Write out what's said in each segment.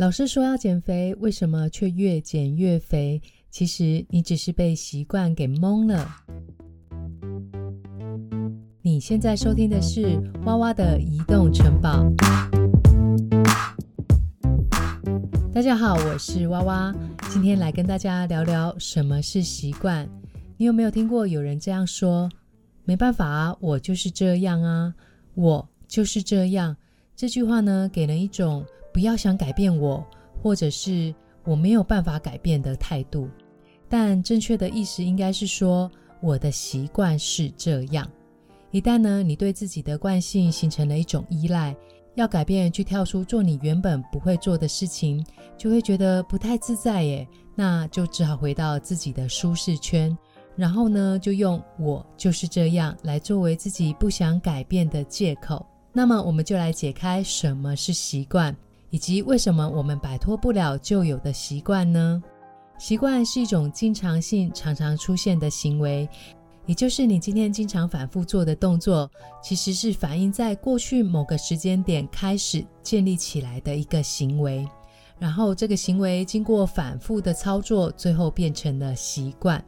老师说要减肥，为什么却越减越肥？其实你只是被习惯给蒙了。你现在收听的是娃娃的移动城堡。大家好，我是娃娃，今天来跟大家聊聊什么是习惯。你有没有听过有人这样说？没办法，我就是这样啊，我就是这样。这句话呢，给人一种。不要想改变我，或者是我没有办法改变的态度。但正确的意思应该是说，我的习惯是这样。一旦呢，你对自己的惯性形成了一种依赖，要改变去跳出做你原本不会做的事情，就会觉得不太自在耶。那就只好回到自己的舒适圈，然后呢，就用“我就是这样”来作为自己不想改变的借口。那么，我们就来解开什么是习惯。以及为什么我们摆脱不了旧有的习惯呢？习惯是一种经常性、常常出现的行为，也就是你今天经常反复做的动作，其实是反映在过去某个时间点开始建立起来的一个行为，然后这个行为经过反复的操作，最后变成了习惯。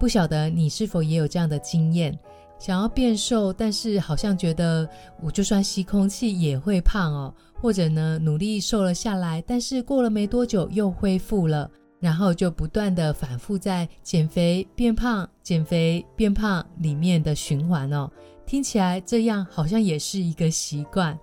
不晓得你是否也有这样的经验？想要变瘦，但是好像觉得我就算吸空气也会胖哦。或者呢，努力瘦了下来，但是过了没多久又恢复了，然后就不断的反复在减肥变胖、减肥变胖里面的循环哦。听起来这样好像也是一个习惯，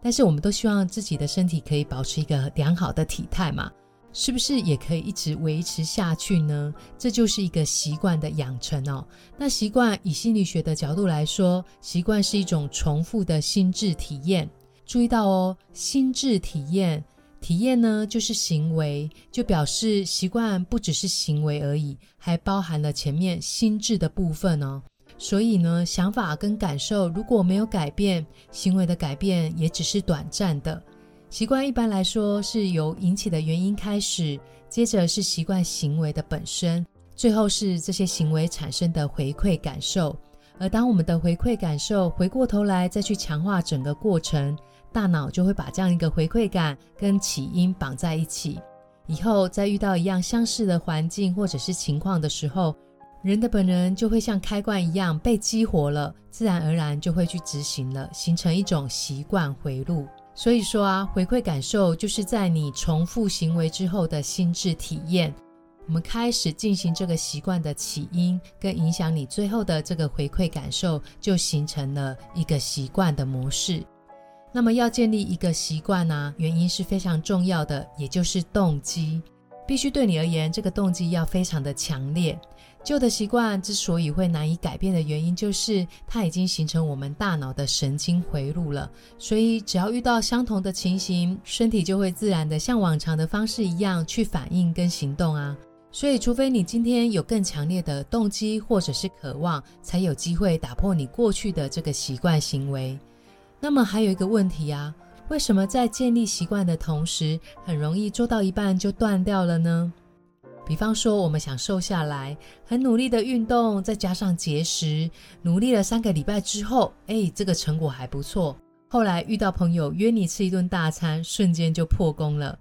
但是我们都希望自己的身体可以保持一个良好的体态嘛，是不是也可以一直维持下去呢？这就是一个习惯的养成哦。那习惯以心理学的角度来说，习惯是一种重复的心智体验。注意到哦，心智体验，体验呢就是行为，就表示习惯不只是行为而已，还包含了前面心智的部分哦。所以呢，想法跟感受如果没有改变，行为的改变也只是短暂的。习惯一般来说是由引起的原因开始，接着是习惯行为的本身，最后是这些行为产生的回馈感受。而当我们的回馈感受回过头来再去强化整个过程。大脑就会把这样一个回馈感跟起因绑在一起，以后再遇到一样相似的环境或者是情况的时候，人的本能就会像开关一样被激活了，自然而然就会去执行了，形成一种习惯回路。所以说啊，回馈感受就是在你重复行为之后的心智体验。我们开始进行这个习惯的起因跟影响，你最后的这个回馈感受就形成了一个习惯的模式。那么要建立一个习惯呢，原因是非常重要的，也就是动机，必须对你而言，这个动机要非常的强烈。旧的习惯之所以会难以改变的原因，就是它已经形成我们大脑的神经回路了。所以只要遇到相同的情形，身体就会自然的像往常的方式一样去反应跟行动啊。所以，除非你今天有更强烈的动机或者是渴望，才有机会打破你过去的这个习惯行为。那么还有一个问题啊，为什么在建立习惯的同时，很容易做到一半就断掉了呢？比方说，我们想瘦下来，很努力的运动，再加上节食，努力了三个礼拜之后，哎，这个成果还不错。后来遇到朋友约你吃一顿大餐，瞬间就破功了。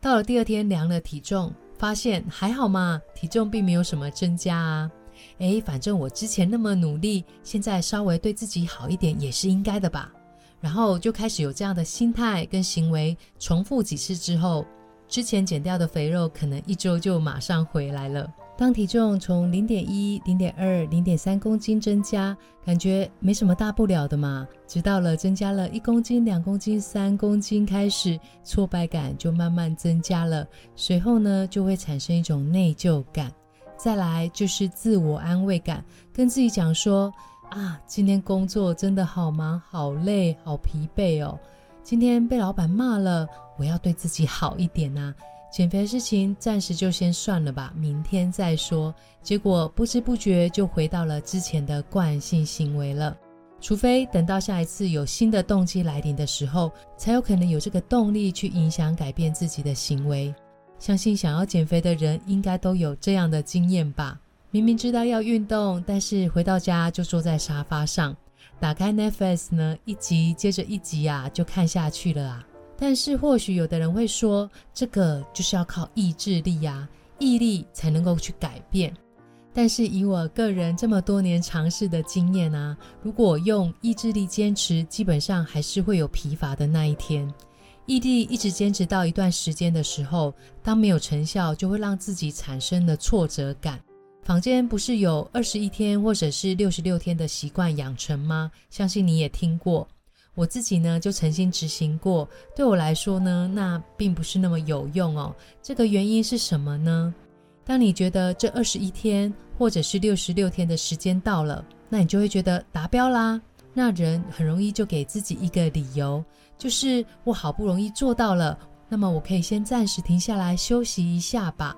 到了第二天量了体重，发现还好嘛，体重并没有什么增加啊。哎，反正我之前那么努力，现在稍微对自己好一点也是应该的吧。然后就开始有这样的心态跟行为，重复几次之后，之前减掉的肥肉可能一周就马上回来了。当体重从零点一、零点二、零点三公斤增加，感觉没什么大不了的嘛。直到了增加了一公斤、两公斤、三公斤开始，挫败感就慢慢增加了。随后呢，就会产生一种内疚感，再来就是自我安慰感，跟自己讲说。啊，今天工作真的好忙、好累、好疲惫哦。今天被老板骂了，我要对自己好一点呐。减肥事情暂时就先算了吧，明天再说。结果不知不觉就回到了之前的惯性行为了。除非等到下一次有新的动机来临的时候，才有可能有这个动力去影响改变自己的行为。相信想要减肥的人应该都有这样的经验吧。明明知道要运动，但是回到家就坐在沙发上，打开 Netflix 呢，一集接着一集啊，就看下去了啊。但是或许有的人会说，这个就是要靠意志力呀，毅力才能够去改变。但是以我个人这么多年尝试的经验啊，如果用意志力坚持，基本上还是会有疲乏的那一天。毅力一直坚持到一段时间的时候，当没有成效，就会让自己产生了挫折感。坊间不是有二十一天或者是六十六天的习惯养成吗？相信你也听过。我自己呢就曾经执行过，对我来说呢，那并不是那么有用哦。这个原因是什么呢？当你觉得这二十一天或者是六十六天的时间到了，那你就会觉得达标啦。那人很容易就给自己一个理由，就是我好不容易做到了，那么我可以先暂时停下来休息一下吧。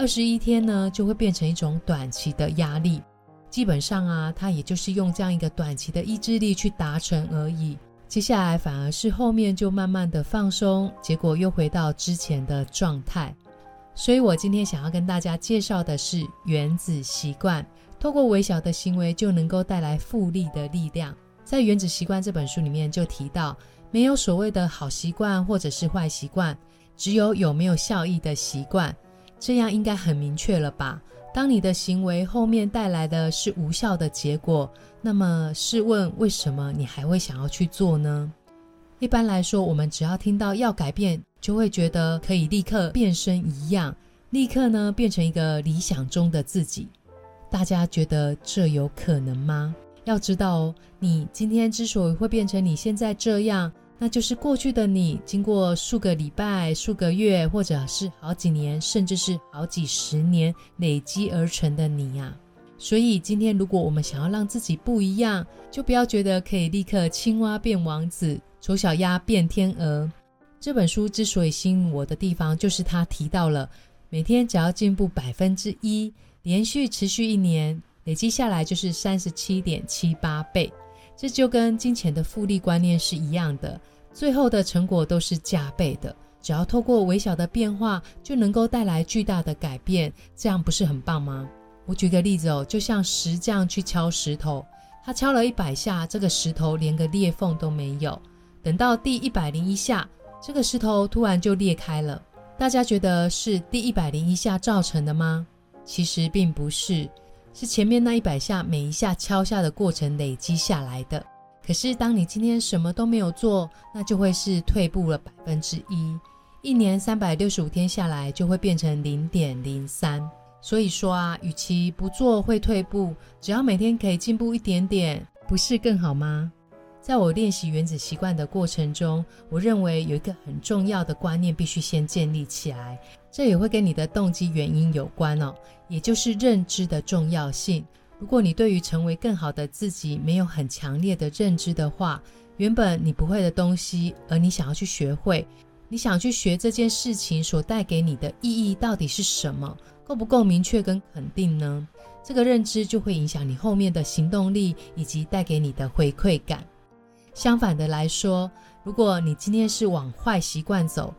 二十一天呢，就会变成一种短期的压力。基本上啊，他也就是用这样一个短期的意志力去达成而已。接下来反而是后面就慢慢的放松，结果又回到之前的状态。所以我今天想要跟大家介绍的是原子习惯，透过微小的行为就能够带来复利的力量。在《原子习惯》这本书里面就提到，没有所谓的好习惯或者是坏习惯，只有有没有效益的习惯。这样应该很明确了吧？当你的行为后面带来的是无效的结果，那么试问为什么你还会想要去做呢？一般来说，我们只要听到要改变，就会觉得可以立刻变身一样，立刻呢变成一个理想中的自己。大家觉得这有可能吗？要知道哦，你今天之所以会变成你现在这样。那就是过去的你，经过数个礼拜、数个月，或者是好几年，甚至是好几十年累积而成的你呀。所以今天，如果我们想要让自己不一样，就不要觉得可以立刻青蛙变王子，丑小鸭变天鹅。这本书之所以吸引我的地方，就是它提到了每天只要进步百分之一，连续持续一年，累积下来就是三十七点七八倍。这就跟金钱的复利观念是一样的。最后的成果都是加倍的，只要透过微小的变化，就能够带来巨大的改变，这样不是很棒吗？我举个例子哦，就像石匠去敲石头，他敲了一百下，这个石头连个裂缝都没有。等到第一百零一下，这个石头突然就裂开了。大家觉得是第一百零一下造成的吗？其实并不是，是前面那一百下每一下敲下的过程累积下来的。可是，当你今天什么都没有做，那就会是退步了百分之一。一年三百六十五天下来，就会变成零点零三。所以说啊，与其不做会退步，只要每天可以进步一点点，不是更好吗？在我练习原子习惯的过程中，我认为有一个很重要的观念必须先建立起来，这也会跟你的动机原因有关哦，也就是认知的重要性。如果你对于成为更好的自己没有很强烈的认知的话，原本你不会的东西，而你想要去学会，你想去学这件事情所带给你的意义到底是什么，够不够明确跟肯定呢？这个认知就会影响你后面的行动力以及带给你的回馈感。相反的来说，如果你今天是往坏习惯走，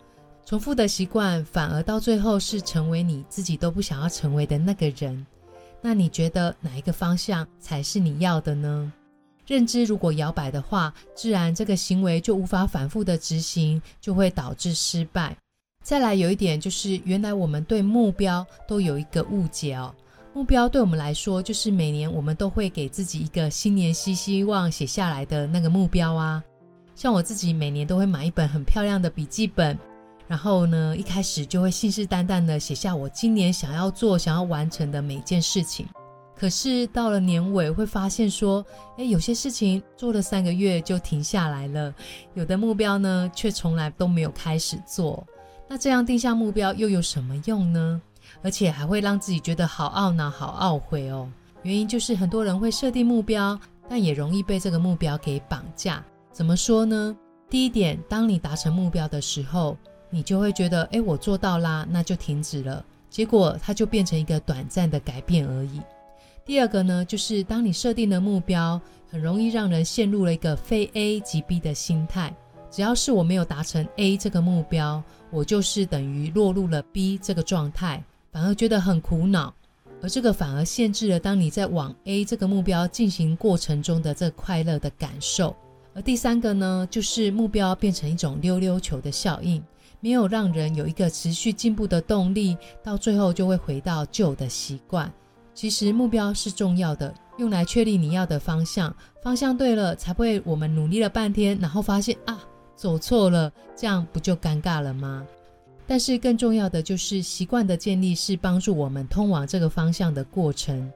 重复的习惯反而到最后是成为你自己都不想要成为的那个人。那你觉得哪一个方向才是你要的呢？认知如果摇摆的话，自然这个行为就无法反复的执行，就会导致失败。再来有一点就是，原来我们对目标都有一个误解哦。目标对我们来说，就是每年我们都会给自己一个新年新希望写下来的那个目标啊。像我自己每年都会买一本很漂亮的笔记本。然后呢，一开始就会信誓旦旦的写下我今年想要做、想要完成的每件事情。可是到了年尾，会发现说，哎，有些事情做了三个月就停下来了，有的目标呢，却从来都没有开始做。那这样定下目标又有什么用呢？而且还会让自己觉得好懊恼、好懊悔哦。原因就是很多人会设定目标，但也容易被这个目标给绑架。怎么说呢？第一点，当你达成目标的时候，你就会觉得，哎，我做到啦，那就停止了。结果它就变成一个短暂的改变而已。第二个呢，就是当你设定的目标，很容易让人陷入了一个非 A 即 B 的心态。只要是我没有达成 A 这个目标，我就是等于落入了 B 这个状态，反而觉得很苦恼。而这个反而限制了当你在往 A 这个目标进行过程中的这快乐的感受。而第三个呢，就是目标变成一种溜溜球的效应，没有让人有一个持续进步的动力，到最后就会回到旧的习惯。其实目标是重要的，用来确立你要的方向，方向对了，才不会我们努力了半天，然后发现啊走错了，这样不就尴尬了吗？但是更重要的就是习惯的建立是帮助我们通往这个方向的过程。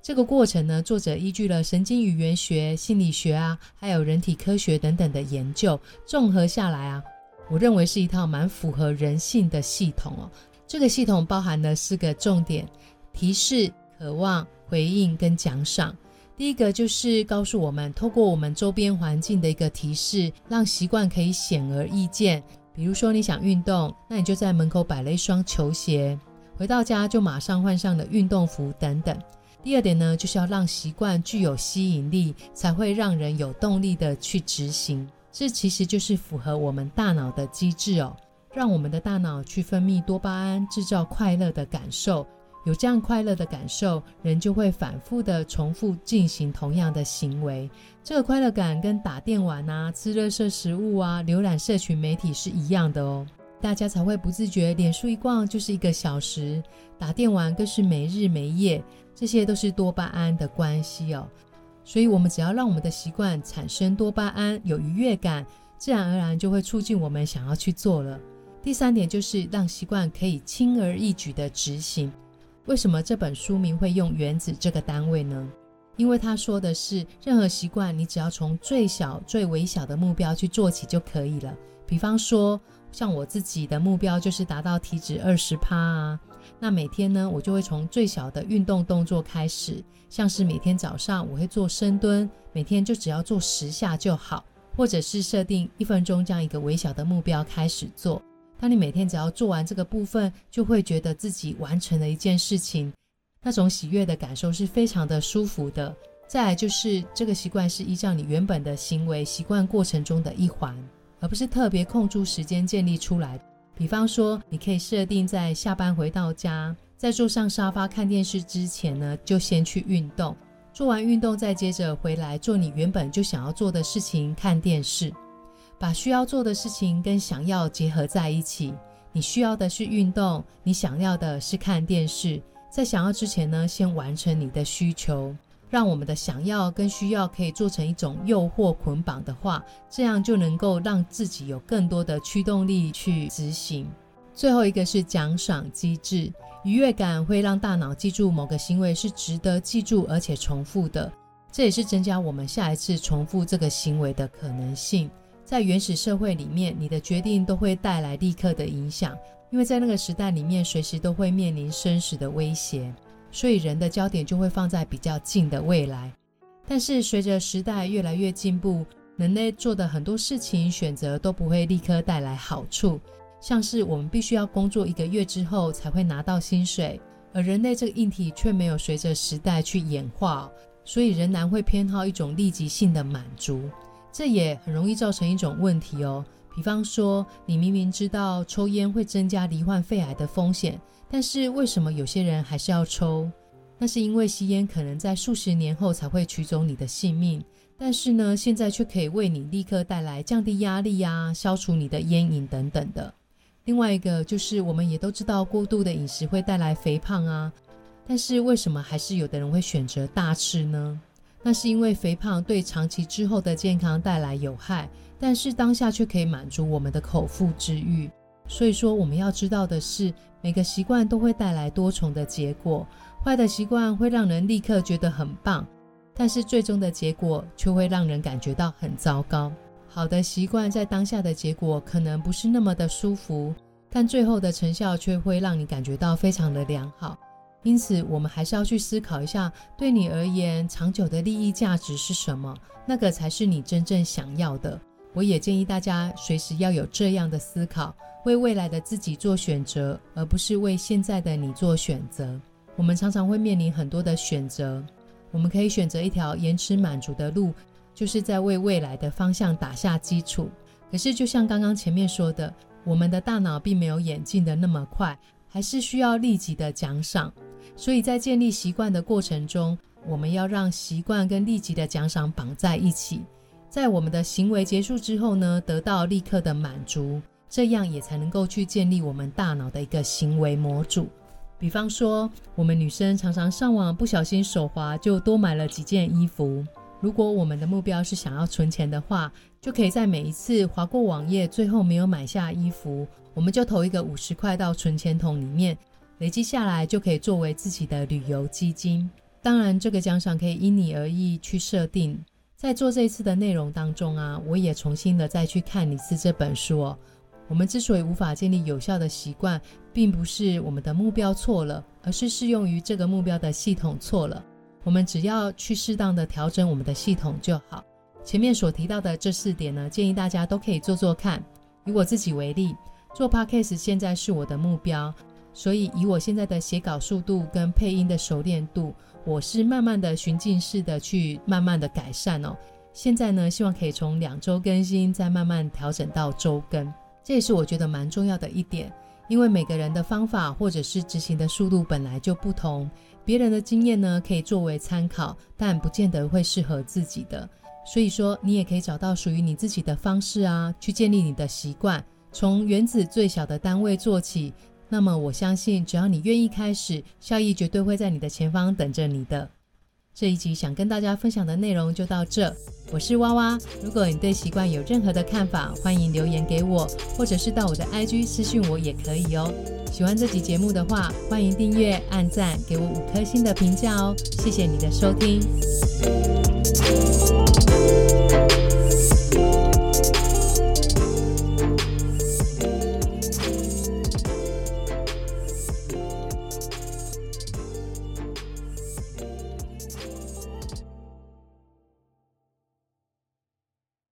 这个过程呢，作者依据了神经语言学、心理学啊，还有人体科学等等的研究，综合下来啊，我认为是一套蛮符合人性的系统哦。这个系统包含了四个重点：提示、渴望、回应跟奖赏。第一个就是告诉我们，透过我们周边环境的一个提示，让习惯可以显而易见。比如说你想运动，那你就在门口摆了一双球鞋，回到家就马上换上了运动服等等。第二点呢，就是要让习惯具有吸引力，才会让人有动力的去执行。这其实就是符合我们大脑的机制哦，让我们的大脑去分泌多巴胺，制造快乐的感受。有这样快乐的感受，人就会反复的重复进行同样的行为。这个快乐感跟打电玩啊、吃热色食物啊、浏览社群媒体是一样的哦。大家才会不自觉，脸书一逛就是一个小时，打电玩更是没日没夜。这些都是多巴胺的关系哦，所以，我们只要让我们的习惯产生多巴胺，有愉悦感，自然而然就会促进我们想要去做了。第三点就是让习惯可以轻而易举的执行。为什么这本书名会用原子这个单位呢？因为他说的是，任何习惯你只要从最小、最微小的目标去做起就可以了。比方说，像我自己的目标就是达到体脂二十趴啊。那每天呢，我就会从最小的运动动作开始，像是每天早上我会做深蹲，每天就只要做十下就好，或者是设定一分钟这样一个微小的目标开始做。当你每天只要做完这个部分，就会觉得自己完成了一件事情，那种喜悦的感受是非常的舒服的。再来就是这个习惯是依照你原本的行为习惯过程中的一环，而不是特别空出时间建立出来。比方说，你可以设定在下班回到家，在坐上沙发看电视之前呢，就先去运动，做完运动再接着回来做你原本就想要做的事情，看电视。把需要做的事情跟想要结合在一起。你需要的是运动，你想要的是看电视。在想要之前呢，先完成你的需求。让我们的想要跟需要可以做成一种诱惑捆绑的话，这样就能够让自己有更多的驱动力去执行。最后一个是奖赏机制，愉悦感会让大脑记住某个行为是值得记住而且重复的，这也是增加我们下一次重复这个行为的可能性。在原始社会里面，你的决定都会带来立刻的影响，因为在那个时代里面，随时都会面临生死的威胁。所以人的焦点就会放在比较近的未来，但是随着时代越来越进步，人类做的很多事情选择都不会立刻带来好处，像是我们必须要工作一个月之后才会拿到薪水，而人类这个硬体却没有随着时代去演化，所以仍然会偏好一种立即性的满足，这也很容易造成一种问题哦。比方说，你明明知道抽烟会增加罹患肺癌的风险。但是为什么有些人还是要抽？那是因为吸烟可能在数十年后才会取走你的性命，但是呢，现在却可以为你立刻带来降低压力呀、消除你的烟瘾等等的。另外一个就是，我们也都知道过度的饮食会带来肥胖啊，但是为什么还是有的人会选择大吃呢？那是因为肥胖对长期之后的健康带来有害，但是当下却可以满足我们的口腹之欲。所以说，我们要知道的是，每个习惯都会带来多重的结果。坏的习惯会让人立刻觉得很棒，但是最终的结果却会让人感觉到很糟糕。好的习惯在当下的结果可能不是那么的舒服，但最后的成效却会让你感觉到非常的良好。因此，我们还是要去思考一下，对你而言，长久的利益价值是什么？那个才是你真正想要的。我也建议大家随时要有这样的思考。为未来的自己做选择，而不是为现在的你做选择。我们常常会面临很多的选择，我们可以选择一条延迟满足的路，就是在为未来的方向打下基础。可是，就像刚刚前面说的，我们的大脑并没有演进的那么快，还是需要立即的奖赏。所以在建立习惯的过程中，我们要让习惯跟立即的奖赏绑在一起。在我们的行为结束之后呢，得到立刻的满足，这样也才能够去建立我们大脑的一个行为模组。比方说，我们女生常常上网不小心手滑，就多买了几件衣服。如果我们的目标是想要存钱的话，就可以在每一次划过网页，最后没有买下衣服，我们就投一个五十块到存钱桶里面，累积下来就可以作为自己的旅游基金。当然，这个奖赏可以因你而异去设定。在做这次的内容当中啊，我也重新的再去看一次这本书哦。我们之所以无法建立有效的习惯，并不是我们的目标错了，而是适用于这个目标的系统错了。我们只要去适当的调整我们的系统就好。前面所提到的这四点呢，建议大家都可以做做看。以我自己为例，做 podcast 现在是我的目标，所以以我现在的写稿速度跟配音的熟练度，我是慢慢的循进式的去慢慢的改善哦。现在呢，希望可以从两周更新，再慢慢调整到周更。这也是我觉得蛮重要的一点，因为每个人的方法或者是执行的速度本来就不同，别人的经验呢可以作为参考，但不见得会适合自己的。所以说，你也可以找到属于你自己的方式啊，去建立你的习惯，从原子最小的单位做起。那么我相信，只要你愿意开始，效益绝对会在你的前方等着你的。这一集想跟大家分享的内容就到这。我是娃娃，如果你对习惯有任何的看法，欢迎留言给我，或者是到我的 IG 私讯我也可以哦。喜欢这集节目的话，欢迎订阅、按赞，给我五颗星的评价哦。谢谢你的收听。